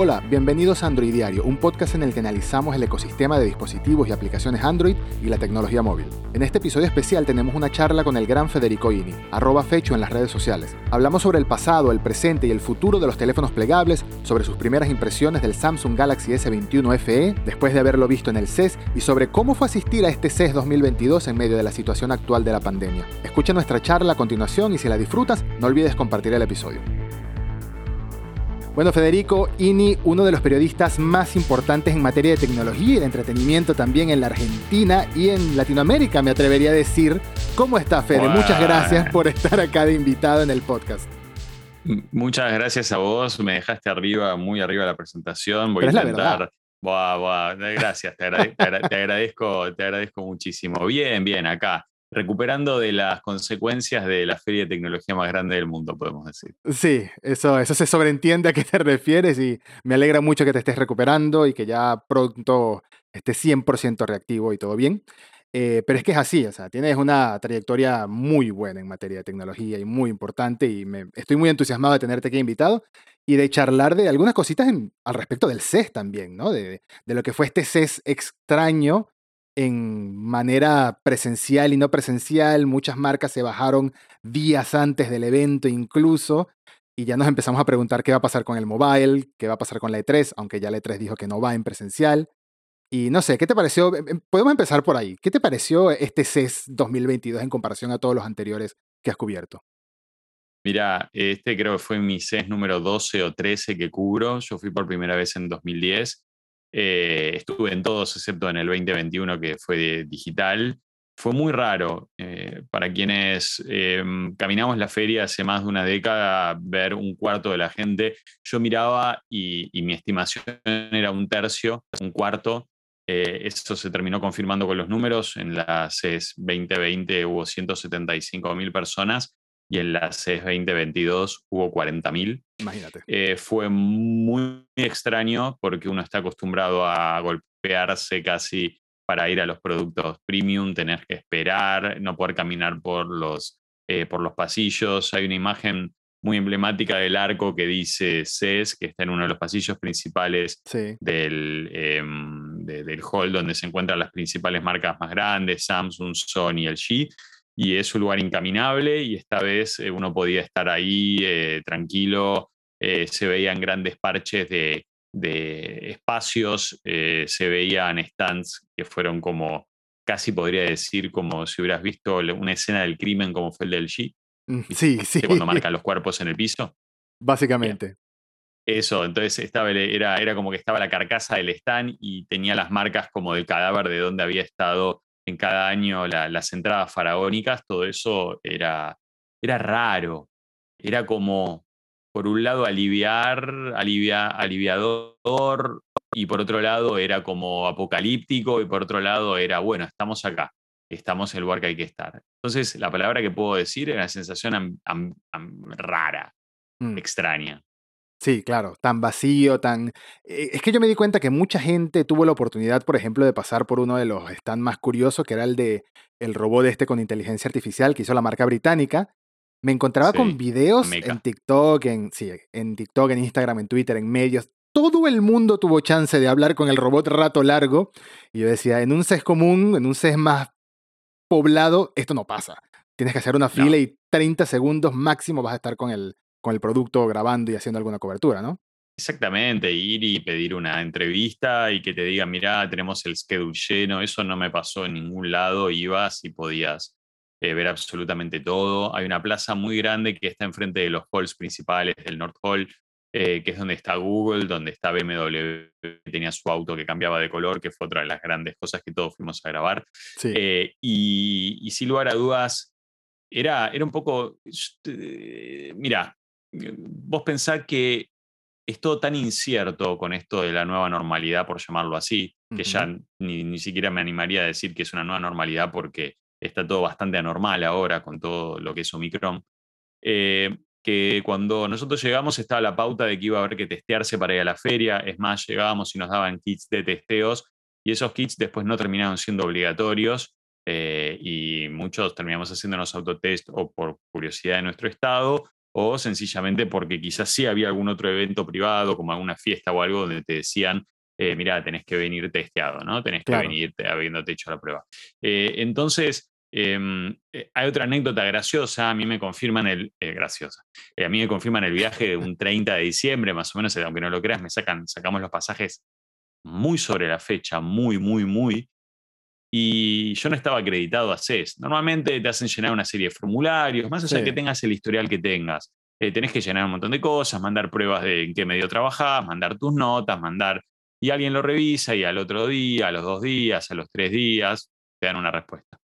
Hola, bienvenidos a Android Diario, un podcast en el que analizamos el ecosistema de dispositivos y aplicaciones Android y la tecnología móvil. En este episodio especial tenemos una charla con el gran Federico Ini, arroba fecho en las redes sociales. Hablamos sobre el pasado, el presente y el futuro de los teléfonos plegables, sobre sus primeras impresiones del Samsung Galaxy S21 FE, después de haberlo visto en el CES, y sobre cómo fue asistir a este CES 2022 en medio de la situación actual de la pandemia. Escucha nuestra charla a continuación y si la disfrutas, no olvides compartir el episodio. Bueno, Federico Ini, uno de los periodistas más importantes en materia de tecnología y de entretenimiento también en la Argentina y en Latinoamérica, me atrevería a decir. ¿Cómo está, Fede? Muchas gracias por estar acá de invitado en el podcast. Muchas gracias a vos, me dejaste arriba, muy arriba la presentación. Voy a intentar. Gracias, te, agradezco, te agradezco muchísimo. Bien, bien, acá recuperando de las consecuencias de la feria de tecnología más grande del mundo, podemos decir. Sí, eso, eso se sobreentiende a qué te refieres y me alegra mucho que te estés recuperando y que ya pronto estés 100% reactivo y todo bien. Eh, pero es que es así, o sea, tienes una trayectoria muy buena en materia de tecnología y muy importante y me, estoy muy entusiasmado de tenerte aquí invitado y de charlar de algunas cositas al respecto del CES también, ¿no? De, de, lo que fue este CES extraño en manera presencial y no presencial. Muchas marcas se bajaron días antes del evento incluso. Y ya nos empezamos a preguntar qué va a pasar con el mobile, qué va a pasar con la E3, aunque ya la E3 dijo que no va en presencial. Y no sé, ¿qué te pareció? Em, em, podemos empezar por ahí. ¿Qué te pareció este CES 2022 en comparación a todos los anteriores que has cubierto? Mira, este creo que fue mi CES número 12 o 13 que cubro. Yo fui por primera vez en 2010 eh, estuve en todos excepto en el 2021 que fue digital. Fue muy raro eh, para quienes em, caminamos la feria hace más de una década, ver un cuarto de la gente. Yo miraba y, mi estimación era un tercio, un cuarto. Eh, eso se terminó confirmando con los números. En la CES 2020 hubo 175 mil personas y en la CES 2022 hubo 40.000. Imagínate. Eh, fue muy extraño porque uno está acostumbrado a golpearse casi para ir a los productos premium, tener que esperar, no poder caminar por los, eh, por los pasillos. Hay una imagen muy emblemática del arco que dice CES, que está en uno de los pasillos principales del, em, del hall donde se encuentran las principales marcas más grandes, Samsung, Sony, LG y es un lugar incaminable y esta vez eh, uno podía estar ahí eh, tranquilo, eh, se veían grandes parches de, espacios, se veían stands que fueron como, casi podría decir, como si hubieras visto una escena del crimen como fue el del G. Mm, sí, sí. Cuando marcan los cuerpos en el piso. Básicamente. Eso, entonces estaba, era, era como que estaba la carcasa del stand y tenía las marcas como del cadáver de donde había estado en cada año las entradas faraónicas, todo eso era, era raro. Era como, por un lado, aliviar, alivia, aliviador, y por otro lado era como apocalíptico, y por otro lado era, bueno, estamos acá, estamos en el lugar que hay que estar. Entonces, la palabra que puedo decir era una sensación rara, mm. extraña. Sí, claro, tan vacío, tan... Eh, es que yo me di cuenta que mucha gente tuvo la oportunidad, por ejemplo, de pasar por uno de los stands más curiosos, que era el de el robot este con inteligencia artificial que hizo la marca británica. Me encontraba con videos en TikTok, en, sí, en TikTok, en Instagram, en Twitter, en medios. Todo el mundo tuvo chance de hablar con el robot rato largo. Y yo decía, en un CES común, en un CES más poblado, esto no pasa. Tienes que hacer una fila y 30 segundos máximo vas a estar con el, con el producto grabando y haciendo alguna cobertura, ¿no? Exactamente, ir y pedir una entrevista y que te digan, mira, tenemos el schedule lleno, eso no me pasó en ningún lado, ibas y podías eh, ver absolutamente todo. Hay una plaza muy grande que está enfrente de los halls principales del North Hall, eh, que es donde está Google, donde está BMW, que tenía su auto que cambiaba de color, que fue otra de las grandes cosas que todos fuimos a grabar. Eh, y, y, sin lugar a dudas, era, era un poco, mira, vos pensás que es todo tan incierto con esto de la nueva normalidad, por llamarlo así, que ya ni, siquiera me animaría a decir que es una nueva normalidad porque está todo bastante anormal ahora con todo lo que es Omicron. Eh, que cuando nosotros llegamos estaba la pauta de que iba a haber que testearse para ir a la feria, es más, llegábamos y nos daban kits de testeos y esos kits después no terminaron siendo obligatorios eh, y muchos terminamos haciéndonos autotest o por curiosidad de nuestro estado o sencillamente porque quizás sí había algún otro evento privado, como alguna fiesta o algo, donde te decían, eh, mira, tenés que venir testeado, ¿no? Tenés que venir habiéndote hecho la prueba. Eh, entonces, em, eh, hay otra anécdota graciosa, a mí me confirman el, graciosa, a mí me confirman el viaje de un 30 de diciembre, más o menos, aunque no lo creas, me sacan, sacamos los pasajes muy sobre la fecha, muy, muy, muy, y yo no estaba acreditado a CES. Normalmente te hacen llenar una serie de formularios, más allá de que tengas el historial que tengas. Eh, tenés que llenar un montón de cosas, mandar pruebas de en qué medio trabajás, mandar tus notas, mandar... Y alguien lo revisa y al otro día, a los dos días, a los tres días, te dan una respuesta.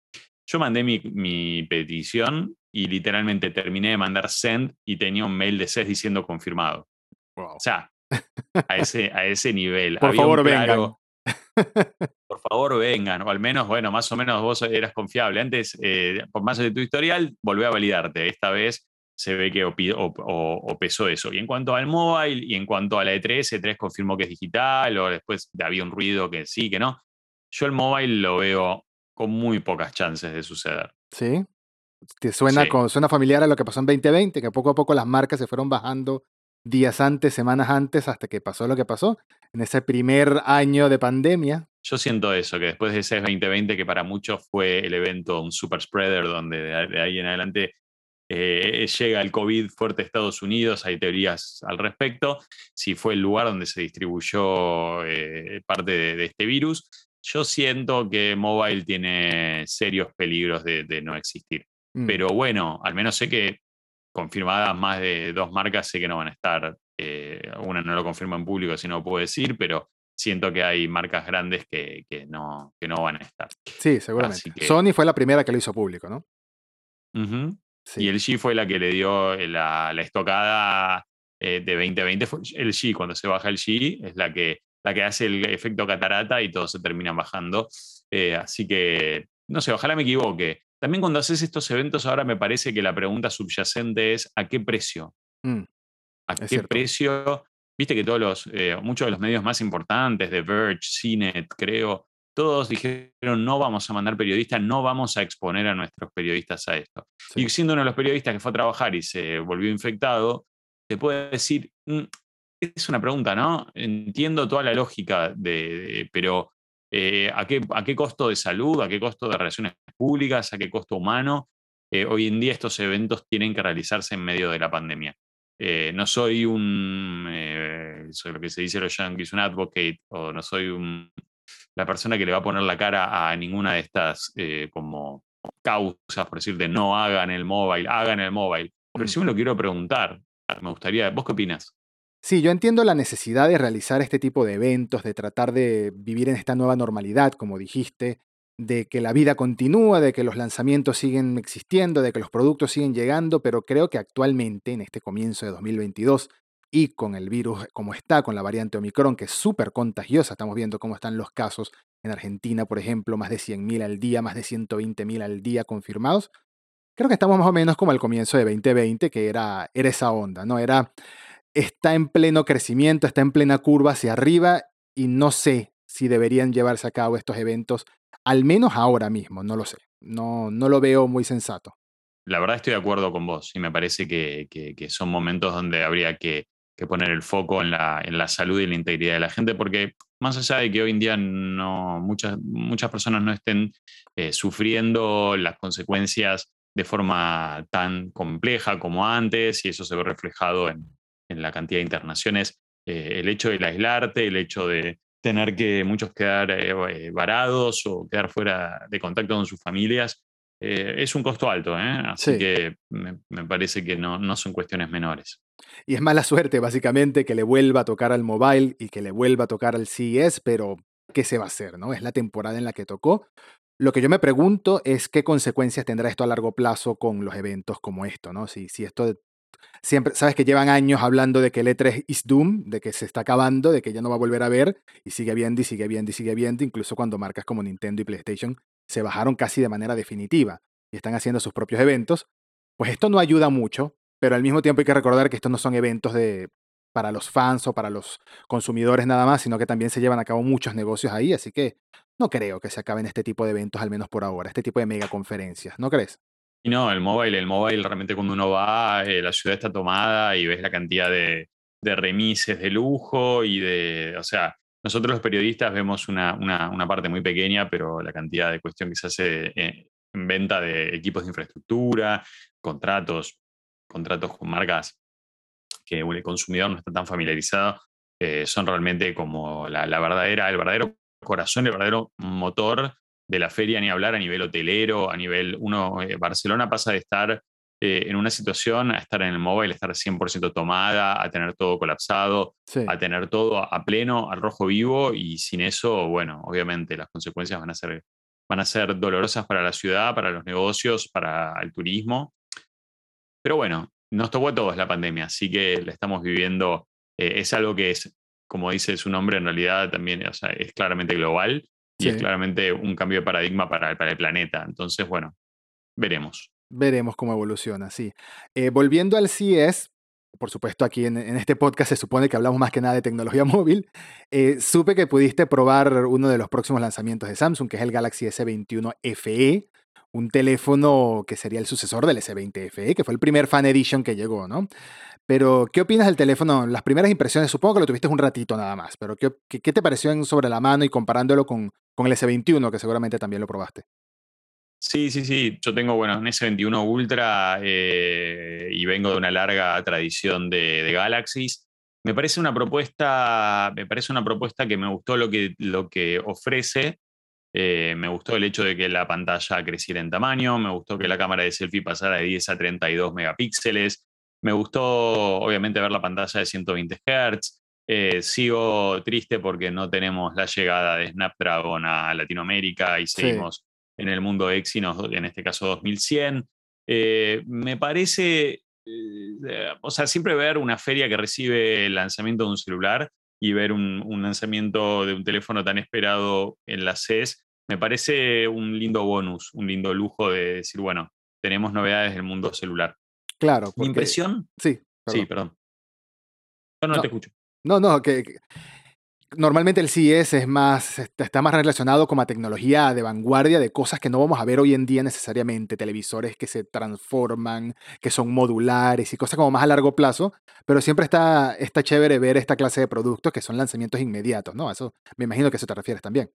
Yo mandé mi, petición y literalmente terminé de mandar send y tenía un mail de CES diciendo confirmado. O sea, a ese, a ese nivel. Por favor, vengan. Por favor, vengan, o al menos, bueno, más o menos vos eras confiable. Antes, eh, por más de tu historial, volví a validarte. Esta vez se ve que pesó eso. Y en cuanto al mobile y en cuanto a la E3, E3 confirmó que es digital, o después había un ruido que sí, que no. Yo el mobile lo veo con muy pocas chances de suceder. Sí. ¿Te suena, Con, suena familiar a lo que pasó en 2020, que poco a poco las marcas se fueron bajando días antes, semanas antes, hasta que pasó lo que pasó, en ese primer año de pandemia. Yo siento eso, que después de ese 2020, que para muchos fue el evento, un super spreader, donde de ahí en adelante eh, llega el COVID fuerte a Estados Unidos, hay teorías al respecto, si fue el lugar donde se distribuyó eh, parte de, este virus. Yo siento que mobile tiene serios peligros de, no existir. Mm. Pero bueno, al menos sé que confirmadas más de dos marcas, sé que no van a estar. Eh, una no lo confirma en público, si no puedo decir, pero siento que hay marcas grandes que, no, que no van a estar. Sí, seguramente. Sony fue la primera que lo hizo público, ¿no? Y el G fue la que le dio la, estocada eh, de 2020. el G, cuando se baja el G, es la que, la que hace el efecto catarata y todos se terminan bajando. Eh, así que, no sé, ojalá me equivoque. También cuando haces estos eventos, ahora me parece que la pregunta subyacente es ¿a qué precio? Mm, ¿A qué precio? Viste que todos los, eh, muchos de los medios más importantes, de Verge, CNET, creo, todos dijeron no vamos a mandar periodistas, no vamos a exponer a nuestros periodistas a esto. Y siendo uno de los periodistas que fue a trabajar y se volvió infectado, te puede decir, mm, es una pregunta, ¿no? Entiendo toda la lógica, de, pero eh, ¿a, qué, ¿a qué costo de salud, a qué costo de relaciones públicas, a qué costo humano. Eh, hoy en día estos eventos tienen que realizarse en medio de la pandemia. Eh, no soy un, eh, lo que se dice los yankees, un advocate, o no soy un, la persona que le va a poner la cara a ninguna de estas como causas, por decir, de no hagan el mobile, hagan el mobile. Pero sí me lo quiero preguntar, me gustaría, ¿vos qué opinas? Sí, yo entiendo la necesidad de realizar este tipo de eventos, de tratar de vivir en esta nueva normalidad, como dijiste, de que la vida continúa, de que los lanzamientos siguen existiendo, de que los productos siguen llegando, pero creo que actualmente, en este comienzo de 2022, y con el virus como está, con la variante Omicron, que es súper contagiosa, estamos viendo cómo están los casos en Argentina, por ejemplo, más de 100.000 al día, más de 120.000 al día confirmados. Creo que estamos más o menos como al comienzo de 2020, que era, era esa onda, ¿no? Era está en pleno crecimiento, está en plena curva hacia arriba y no sé si deberían llevarse a cabo estos eventos, al menos ahora mismo, no lo sé, no, no lo veo muy sensato. La verdad estoy de acuerdo con vos y me parece que, son momentos donde habría que, poner el foco en la, en la, salud y la integridad de la gente, porque más allá de que hoy en día no, muchas, muchas personas no estén eh, sufriendo las consecuencias de forma tan compleja como antes, y eso se ve reflejado en, en la cantidad de internaciones, eh, el hecho del aislarte, el hecho de tener que muchos quedar eh, eh, varados o quedar fuera de contacto con sus familias, es un costo alto, así que me, parece que no, no son cuestiones menores. Y es mala suerte, básicamente, que le vuelva a tocar al mobile y que le vuelva a tocar al CES, pero ¿qué se va a hacer? ¿no? Es la temporada en la que tocó. Lo que yo me pregunto es qué consecuencias tendrá esto a largo plazo con los eventos como esto, ¿no? Si, si esto siempre, sabes que llevan años hablando de que el E3 is doom, de que se está acabando, de que ya no va a volver a ver, y sigue habiendo y sigue habiendo y sigue habiendo, incluso cuando marcas como Nintendo y PlayStation se bajaron casi de manera definitiva y están haciendo sus propios eventos, pues esto no ayuda mucho, pero al mismo tiempo hay que recordar que estos no son eventos de para los fans o para los consumidores nada más, sino que también se llevan a cabo muchos negocios ahí, así que no creo que se acaben este tipo de eventos, al menos por ahora, este tipo de megaconferencias, ¿no crees? Y no, el mobile, el mobile realmente cuando uno va, eh, la ciudad está tomada y ves la cantidad de, de remises de lujo y de, o sea, nosotros los periodistas vemos una, una, parte muy pequeña, pero la cantidad de cuestión que se hace eh, en, venta de equipos de infraestructura, contratos, contratos con marcas que el consumidor no está tan familiarizado, eh, son realmente como la, la, verdadera, el verdadero corazón, el verdadero motor de la feria, ni hablar a nivel hotelero, a nivel, uno, eh, Barcelona pasa de estar eh, en una situación a estar en el móvil, estar 100% tomada, a tener todo colapsado, a tener todo a pleno, al rojo vivo, y sin eso, bueno, obviamente las consecuencias van a ser, van a ser dolorosas para la ciudad, para los negocios, para el turismo. Pero bueno, nos tocó a todos la pandemia, así que la estamos viviendo. Eh, es algo que es, como dice su nombre, en realidad también es claramente global y es claramente un cambio de paradigma para, para el planeta. Entonces, bueno, veremos. Veremos cómo evoluciona, sí. Eh, volviendo al CES, por supuesto aquí en, este podcast se supone que hablamos más que nada de tecnología móvil, eh, supe que pudiste probar uno de los próximos lanzamientos de Samsung, que es el Galaxy S21 FE, un teléfono que sería el sucesor del S20 FE, que fue el primer Fan Edition que llegó, ¿no? Pero, ¿qué opinas del teléfono? Las primeras impresiones, supongo que lo tuviste un ratito nada más, pero ¿qué, qué, te pareció sobre la mano y comparándolo con, con el S21, que seguramente también lo probaste? Sí, sí, sí. Yo tengo, bueno, un S21 Ultra eh, y vengo de una larga tradición de, de, Galaxies. Me parece una propuesta, me parece una propuesta que me gustó lo que, lo que ofrece. Eh, me gustó el hecho de que la pantalla creciera en tamaño, me gustó que la cámara de selfie pasara de 10 a 32 megapíxeles, me gustó obviamente ver la pantalla de 120 Hz. Eh, sigo triste porque no tenemos la llegada de Snapdragon a Latinoamérica y seguimos en el mundo Exynos, en este caso 2100. Eh, me parece, o sea, siempre ver una feria que recibe el lanzamiento de un celular y ver un, lanzamiento de un teléfono tan esperado en la CES, me parece un lindo bonus, un lindo lujo de decir, bueno, tenemos novedades del mundo celular. Claro. Mi impresión. Sí, Sí, perdón. Yo no, te escucho. No, no, que, normalmente el CES es más, está más relacionado con la tecnología de vanguardia, de cosas que no vamos a ver hoy en día necesariamente, televisores que se transforman, que son modulares y cosas como más a largo plazo, pero siempre está, está chévere ver esta clase de productos que son lanzamientos inmediatos, ¿no? Eso me imagino que a eso te refieres también.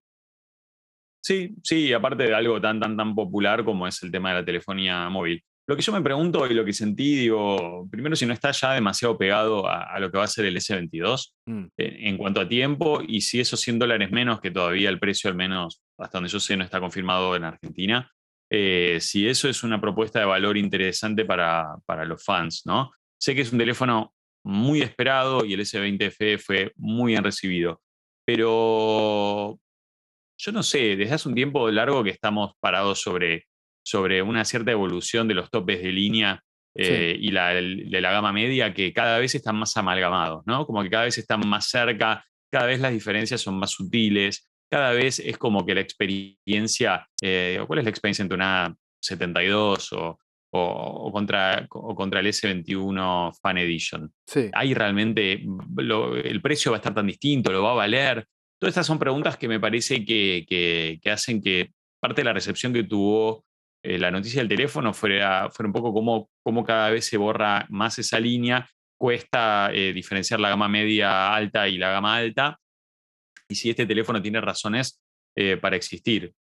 Sí, sí, aparte de algo tan, tan, tan popular como es el tema de la telefonía móvil. Lo que yo me pregunto y lo que sentí, digo, primero si no está ya demasiado pegado a, lo que va a ser el S22 mm. en, cuanto a tiempo y si esos 100 dólares menos, que todavía el precio al menos hasta donde yo sé no está confirmado en Argentina, eh, si eso es una propuesta de valor interesante para, para los fans, ¿no? Sé que es un teléfono muy esperado y el S20 FE fue muy bien recibido, pero yo no sé, desde hace un tiempo largo que estamos parados sobre sobre una cierta evolución de los topes de línea eh, y la, de la gama media que cada vez están más amalgamados, ¿no? Como que cada vez están más cerca, cada vez las diferencias son más sutiles, cada vez es como que la experiencia, eh, ¿cuál es la experiencia entre una 72 o, o, contra, o contra el S21 Fan Edition? Sí. Ahí realmente el precio va a estar tan distinto, lo va a valer. Todas estas son preguntas que me parece que, que, que hacen que parte de la recepción que tuvo eh, la noticia del teléfono fuera, fuera un poco como cada vez se borra más esa línea, cuesta eh, diferenciar la gama media alta y la gama alta, y si este teléfono tiene razones eh, para existir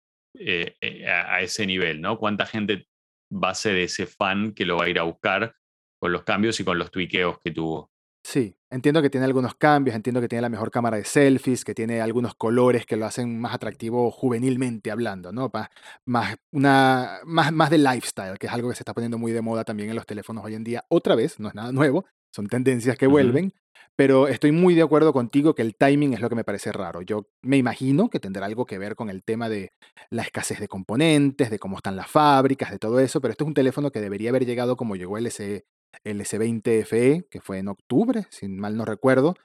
a, ese nivel, ¿no? ¿Cuánta gente va a ser ese fan que lo va a ir a buscar con los cambios y con los tuiqueos que tuvo? Sí, entiendo que tiene algunos cambios, entiendo que tiene la mejor cámara de selfies, que tiene algunos colores que lo hacen más atractivo juvenilmente hablando, ¿no? Más, una, más, más de lifestyle, que es algo que se está poniendo muy de moda también en los teléfonos hoy en día. Otra vez, no es nada nuevo, son tendencias que vuelven, pero estoy muy de acuerdo contigo que el timing es lo que me parece raro. Yo me imagino que tendrá algo que ver con el tema de la escasez de componentes, de cómo están las fábricas, de todo eso, pero esto es un teléfono que debería haber llegado como llegó el SE el S20 FE que fue en octubre, si mal no recuerdo,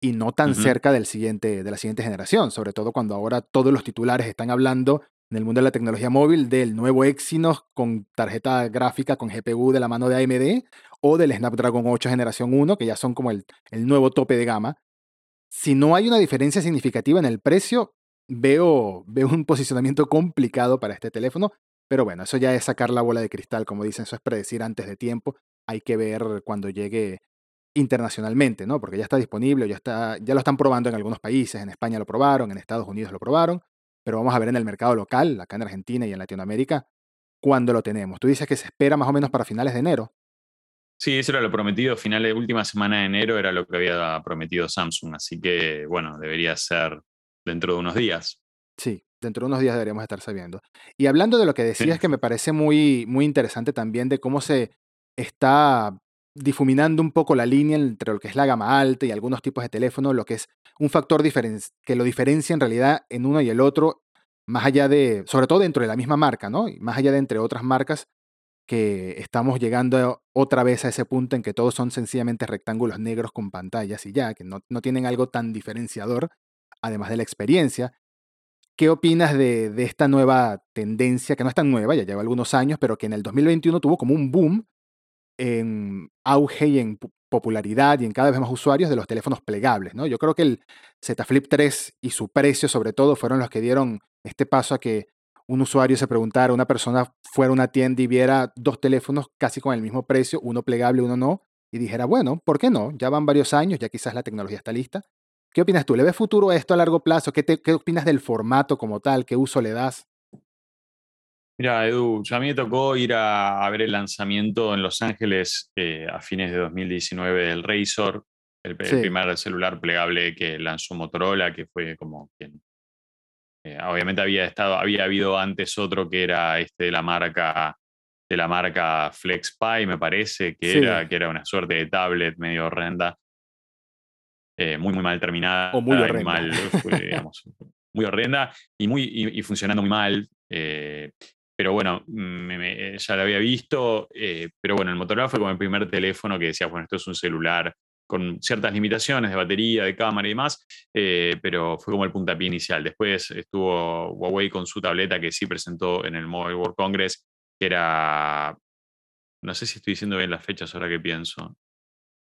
y no tan cerca del siguiente, de la siguiente generación, sobre todo cuando ahora todos los titulares están hablando en el mundo de la tecnología móvil del nuevo Exynos con tarjeta gráfica con GPU de la mano de AMD o del Snapdragon 8 generación 1, que ya son como el, el nuevo tope de gama. Si no hay una diferencia significativa en el precio, veo, veo un posicionamiento complicado para este teléfono, pero bueno, eso ya es sacar la bola de cristal, como dicen, eso es predecir antes de tiempo hay que ver cuando llegue internacionalmente, ¿no? Porque ya está disponible, ya, está, ya lo están probando en algunos países, en España lo probaron, en Estados Unidos lo probaron, pero vamos a ver en el mercado local, acá en Argentina y en Latinoamérica, cuándo lo tenemos. Tú dices que se espera más o menos para finales de enero. Sí, eso era lo prometido. Finales, última semana de enero era lo que había prometido Samsung. Así que, bueno, debería ser dentro de unos días. Sí, dentro de unos días deberíamos estar sabiendo. Y hablando de lo que decías, que me parece muy, muy interesante también de cómo se está difuminando un poco la línea entre lo que es la gama alta y algunos tipos de teléfonos, lo que es un factor que lo diferencia en realidad en uno y el otro, más allá de, sobre todo dentro de la misma marca, ¿no? Y más allá de entre otras marcas, que estamos llegando otra vez a ese punto en que todos son sencillamente rectángulos negros con pantallas y ya, que no, no tienen algo tan diferenciador, además de la experiencia. ¿Qué opinas de, de, esta nueva tendencia, que no es tan nueva, ya lleva algunos años, pero que en el 2021 tuvo como un boom en auge y en popularidad y en cada vez más usuarios de los teléfonos plegables, ¿no? Yo creo que el Z Flip 3 y su precio sobre todo fueron los que dieron este paso a que un usuario se preguntara, una persona fuera a una tienda y viera dos teléfonos casi con el mismo precio, uno plegable, uno no, y dijera, bueno, ¿por qué no? Ya van varios años, ya quizás la tecnología está lista. ¿Qué opinas tú? ¿Le ves futuro a esto a largo plazo? ¿Qué, qué opinas del formato como tal? ¿Qué uso le das? Mira, Edu, a mí me tocó ir a, ver el lanzamiento en Los Ángeles eh, a fines de 2019 del Razor, el, primer celular plegable que lanzó Motorola, que fue como quien. Eh, obviamente había estado, había habido antes otro que era este de la marca de la marca FlexPy, me parece, que, era, que era una suerte de tablet medio horrenda, eh, muy, muy mal terminada. O muy horrenda. Mal, muy horrenda y, muy, y, funcionando muy mal. Pero bueno, me, ya lo había visto, eh, pero bueno, el Motorola fue como el primer teléfono que decía, bueno, esto es un celular con ciertas limitaciones de batería, de cámara y demás, eh, pero fue como el puntapié inicial. Después estuvo Huawei con su tableta que sí presentó en el Mobile World Congress, que era, no sé si estoy diciendo bien las fechas ahora que pienso,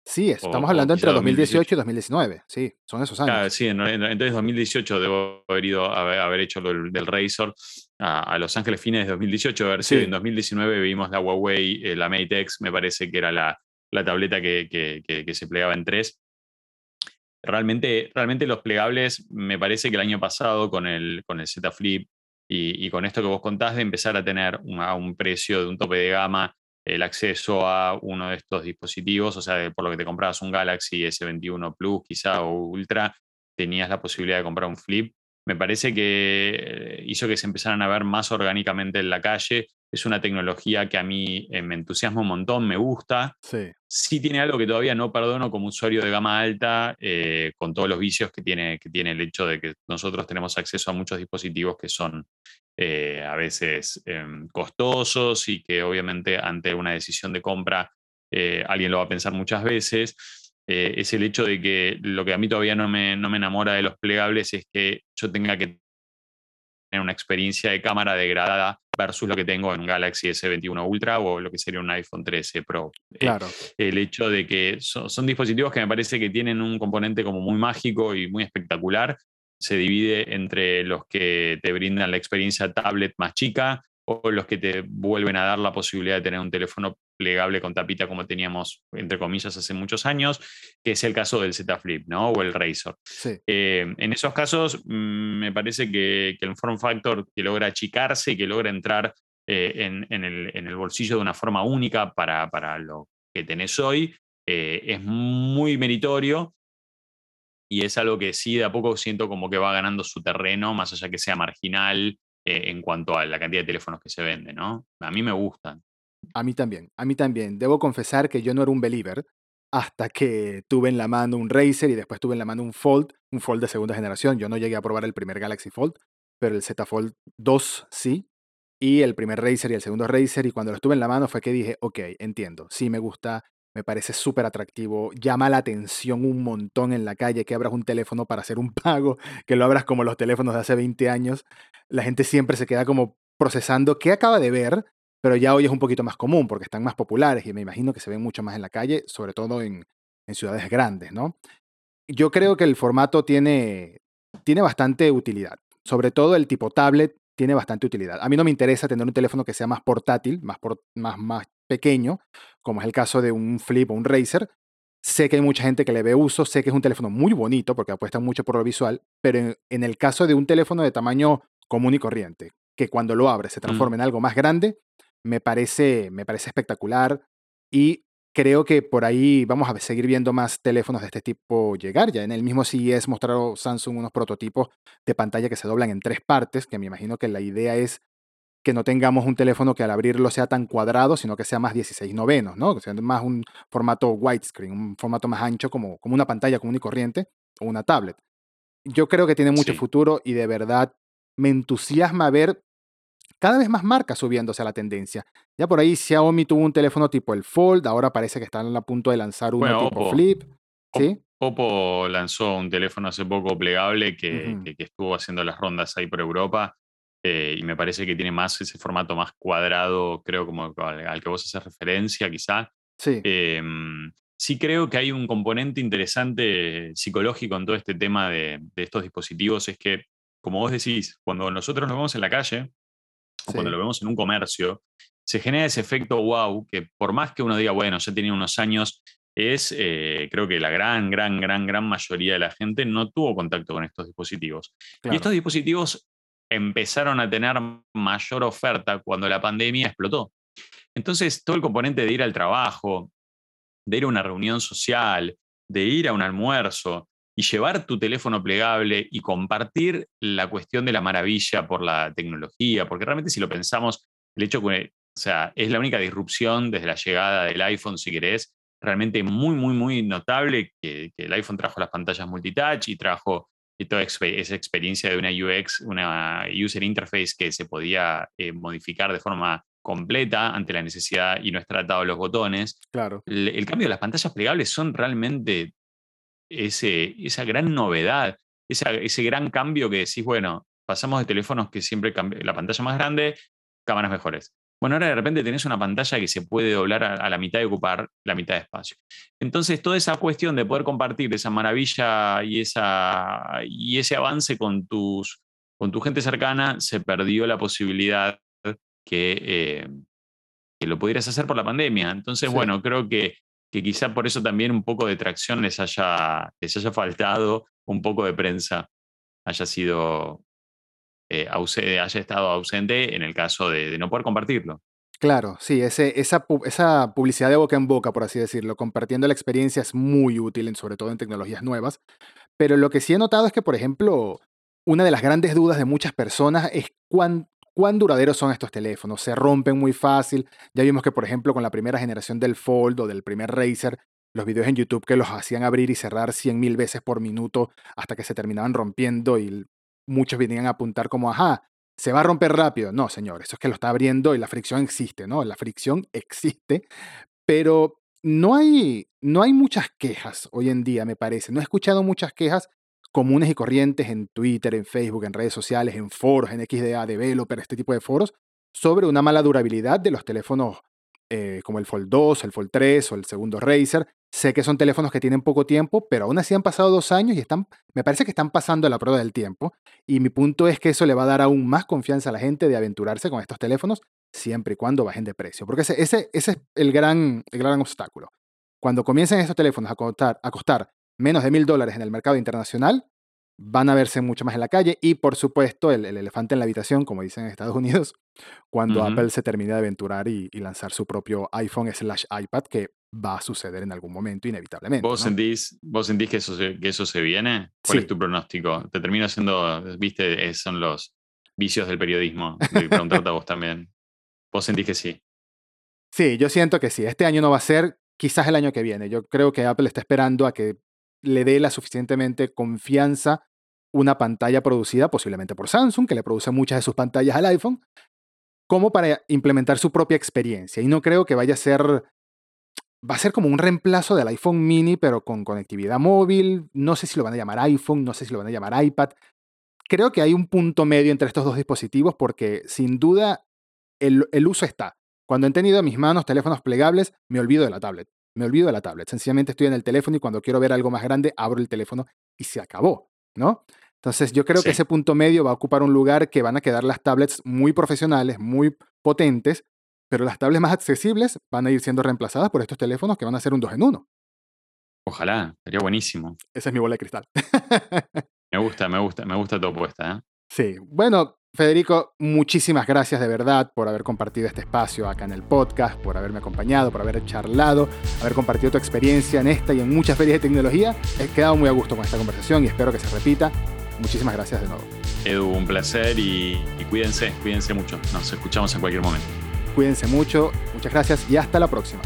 Sí, estamos hablando entre 2018 y 2019. Sí, son esos años. sí, entonces 2018 debo haber ido a haber, hecho lo del, Razor a, Los Ángeles fines de 2018. A ver si en 2019 vimos la Huawei, eh, la Mate X, me parece que era la, la tableta que, que, se plegaba en tres. Realmente, realmente los plegables, me parece que el año pasado con el, con el Z Flip y, y, con esto que vos contás de empezar a tener un precio de un tope de gama el acceso a uno de estos dispositivos, o sea, por lo que te comprabas un Galaxy S21 Plus quizá o Ultra, tenías la posibilidad de comprar un Flip. Me parece que hizo que se empezaran a ver más orgánicamente en la calle. Es una tecnología que a mí eh, me entusiasma un montón, me gusta. Sí. sí tiene algo que todavía no perdono como usuario de gama alta, eh, con todos los vicios que tiene, que tiene el hecho de que nosotros tenemos acceso a muchos dispositivos que son eh, a veces em, costosos y que obviamente ante una decisión de compra alguien lo va a pensar muchas veces. Es el hecho de que lo que a mí todavía no me, no me enamora de los plegables es que yo tenga que una experiencia de cámara degradada versus lo que tengo en un Galaxy S21 Ultra o lo que sería un iPhone 13 Pro. Claro. el hecho de que son, dispositivos que me parece que tienen un componente como muy mágico y muy espectacular, se divide entre los que te brindan la experiencia tablet más chica o los que te vuelven a dar la posibilidad de tener un teléfono plegable con tapita como teníamos, entre comillas, hace muchos años, que es el caso del Z Flip, ¿no? O el Razor. Eh, en esos casos, mm, me parece que, el form factor que logra achicarse y que logra entrar eh, en, el, bolsillo de una forma única para, lo que tenés hoy, eh, es muy meritorio y es algo que sí de a poco siento como que va ganando su terreno, más allá que sea marginal eh, en cuanto a la cantidad de teléfonos que se venden, ¿no? A mí me gustan. A mí también, a mí también. Debo confesar que yo no era un believer hasta que tuve en la mano un Razer y después tuve en la mano un Fold, un Fold de segunda generación. Yo no llegué a probar el primer Galaxy Fold, pero el Z Fold 2 sí. Y el primer Razer y el segundo Razer. Y cuando lo tuve en la mano fue que dije, ok, entiendo, sí me gusta me parece súper atractivo, llama la atención un montón en la calle que abras un teléfono para hacer un pago, que lo abras como los teléfonos de hace 20 años. La gente siempre se queda como procesando qué acaba de ver, pero ya hoy es un poquito más común porque están más populares y me imagino que se ven mucho más en la calle, sobre todo en, ciudades grandes, ¿no? Yo creo que el formato tiene, tiene bastante utilidad, sobre todo el tipo tablet tiene bastante utilidad. A mí no me interesa tener un teléfono que sea más portátil, más, más, más pequeño, como es el caso de un Flip o un Razer. Sé que hay mucha gente que le ve uso, sé que es un teléfono muy bonito porque apuesta mucho por lo visual, pero en, el caso de un teléfono de tamaño común y corriente, que cuando lo abre se mm. transforma en algo más grande, me parece, me parece espectacular y creo que por ahí vamos a seguir viendo más teléfonos de este tipo llegar. Ya en el mismo CES mostraron Samsung unos prototipos de pantalla que se doblan en tres partes, que me imagino que la idea es que no tengamos un teléfono que al abrirlo sea tan cuadrado, sino que sea más 16 novenos, ¿no? Que sea más un formato widescreen, un formato más ancho como, como una pantalla común y corriente o una tablet. Yo creo que tiene mucho futuro y de verdad me entusiasma ver cada vez más marcas subiéndose a la tendencia. Ya por ahí Xiaomi tuvo un teléfono tipo el Fold, ahora parece que están a punto de lanzar uno tipo Flip. ¿sí? Oppo lanzó un teléfono hace poco plegable que, que, estuvo haciendo las rondas ahí por Europa eh, y me parece que tiene más ese formato más cuadrado, creo, como al, que vos haces referencia, quizá. Sí. Em, sí creo que hay un componente interesante psicológico en todo este tema de, estos dispositivos, es que, como vos decís, cuando nosotros nos vemos en la calle, o cuando lo vemos en un comercio, se genera ese efecto wow, que por más que uno diga, bueno, ya tiene unos años, es, eh, creo que la gran, gran, gran, gran mayoría de la gente no tuvo contacto con estos dispositivos. Y estos dispositivos empezaron a tener mayor oferta cuando la pandemia explotó. Entonces, todo el componente de ir al trabajo, de ir a una reunión social, de ir a un almuerzo y llevar tu teléfono plegable y compartir la cuestión de la maravilla por la tecnología, porque realmente si lo pensamos, el hecho que, o sea, es la única disrupción desde la llegada del iPhone, si querés, realmente muy, muy, muy notable que, que el iPhone trajo las pantallas multitouch y trajo y toda esa experiencia de una UX, una user interface que se podía eh, modificar de forma completa ante la necesidad y no estar atado a los botones. Claro. El, cambio de las pantallas plegables son realmente ese, esa gran novedad, ese gran cambio que decís, bueno, pasamos de teléfonos que siempre la pantalla más grande, cámaras mejores. Bueno, ahora de repente tenés una pantalla que se puede doblar a, la mitad y ocupar la mitad de espacio. Entonces, toda esa cuestión de poder compartir esa maravilla y, esa, y ese avance con, tus, con tu gente cercana, se perdió la posibilidad que, eh, que lo pudieras hacer por la pandemia. Entonces, bueno, creo que, que quizá por eso también un poco de tracción les haya, les haya faltado, un poco de prensa haya sido eh, haya estado ausente en el caso de, no poder compartirlo. Claro, sí, ese, esa, esa, publicidad de boca en boca, por así decirlo, compartiendo la experiencia es muy útil, sobre todo en tecnologías nuevas. Pero lo que sí he notado es que, por ejemplo, una de las grandes dudas de muchas personas es cuán, cuán duraderos son estos teléfonos. Se rompen muy fácil. Ya vimos que, por ejemplo, con la primera generación del Fold o del primer Razer, los videos en YouTube que los hacían abrir y cerrar 100.000 veces por minuto hasta que se terminaban rompiendo y muchos venían a apuntar como, ajá, se va a romper rápido. No, señor, eso es que lo está abriendo y la fricción existe, ¿no? La fricción existe, pero no hay, no hay muchas quejas hoy en día, me parece. No he escuchado muchas quejas comunes y corrientes en Twitter, en Facebook, en redes sociales, en foros, en XDA, Developer, este tipo de foros, sobre una mala durabilidad de los teléfonos eh, como el Fold 2, el Fold 3 o el segundo Razer, Sé que son teléfonos que tienen poco tiempo, pero aún así han pasado dos años y están, me parece que están pasando la prueba del tiempo. Y mi punto es que eso le va a dar aún más confianza a la gente de aventurarse con estos teléfonos siempre y cuando bajen de precio. Porque ese, ese, ese es el gran, el gran obstáculo. Cuando comiencen estos teléfonos a costar, a costar menos de mil dólares en el mercado internacional, van a verse mucho más en la calle y por supuesto el, elefante en la habitación, como dicen en Estados Unidos, cuando Apple se termine de aventurar y, lanzar su propio iPhone slash iPad, que va a suceder en algún momento inevitablemente. ¿Vos, sentís, ¿vos sentís que eso se, que eso se viene? ¿Cuál es tu pronóstico? Te termino haciendo, viste, son los vicios del periodismo, de preguntarte a vos también. ¿Vos sentís que sí? Sí, yo siento que sí. Este año no va a ser, quizás el año que viene. Yo creo que Apple está esperando a que le dé la suficientemente confianza una pantalla producida posiblemente por Samsung, que le produce muchas de sus pantallas al iPhone, como para implementar su propia experiencia. Y no creo que vaya a ser, va a ser como un reemplazo del iPhone mini, pero con conectividad móvil. No sé si lo van a llamar iPhone, no sé si lo van a llamar iPad. Creo que hay un punto medio entre estos dos dispositivos porque sin duda el, el uso está. Cuando he tenido en mis manos teléfonos plegables, me olvido de la tablet me olvido de la tablet. Sencillamente estoy en el teléfono y cuando quiero ver algo más grande, abro el teléfono y se acabó, ¿no? Entonces yo creo que ese punto medio va a ocupar un lugar que van a quedar las tablets muy profesionales, muy potentes, pero las tablets más accesibles van a ir siendo reemplazadas por estos teléfonos que van a ser un dos en uno. Ojalá, sería buenísimo. Esa es mi bola de cristal. me gusta, me gusta, me gusta tu apuesta. ¿eh? Sí, bueno, Federico, muchísimas gracias de verdad por haber compartido este espacio acá en el podcast, por haberme acompañado, por haber charlado, haber compartido tu experiencia en esta y en muchas ferias de tecnología. He quedado muy a gusto con esta conversación y espero que se repita. Muchísimas gracias de nuevo. Edu, un placer y, y cuídense, cuídense mucho. Nos escuchamos en cualquier momento. Cuídense mucho, muchas gracias y hasta la próxima.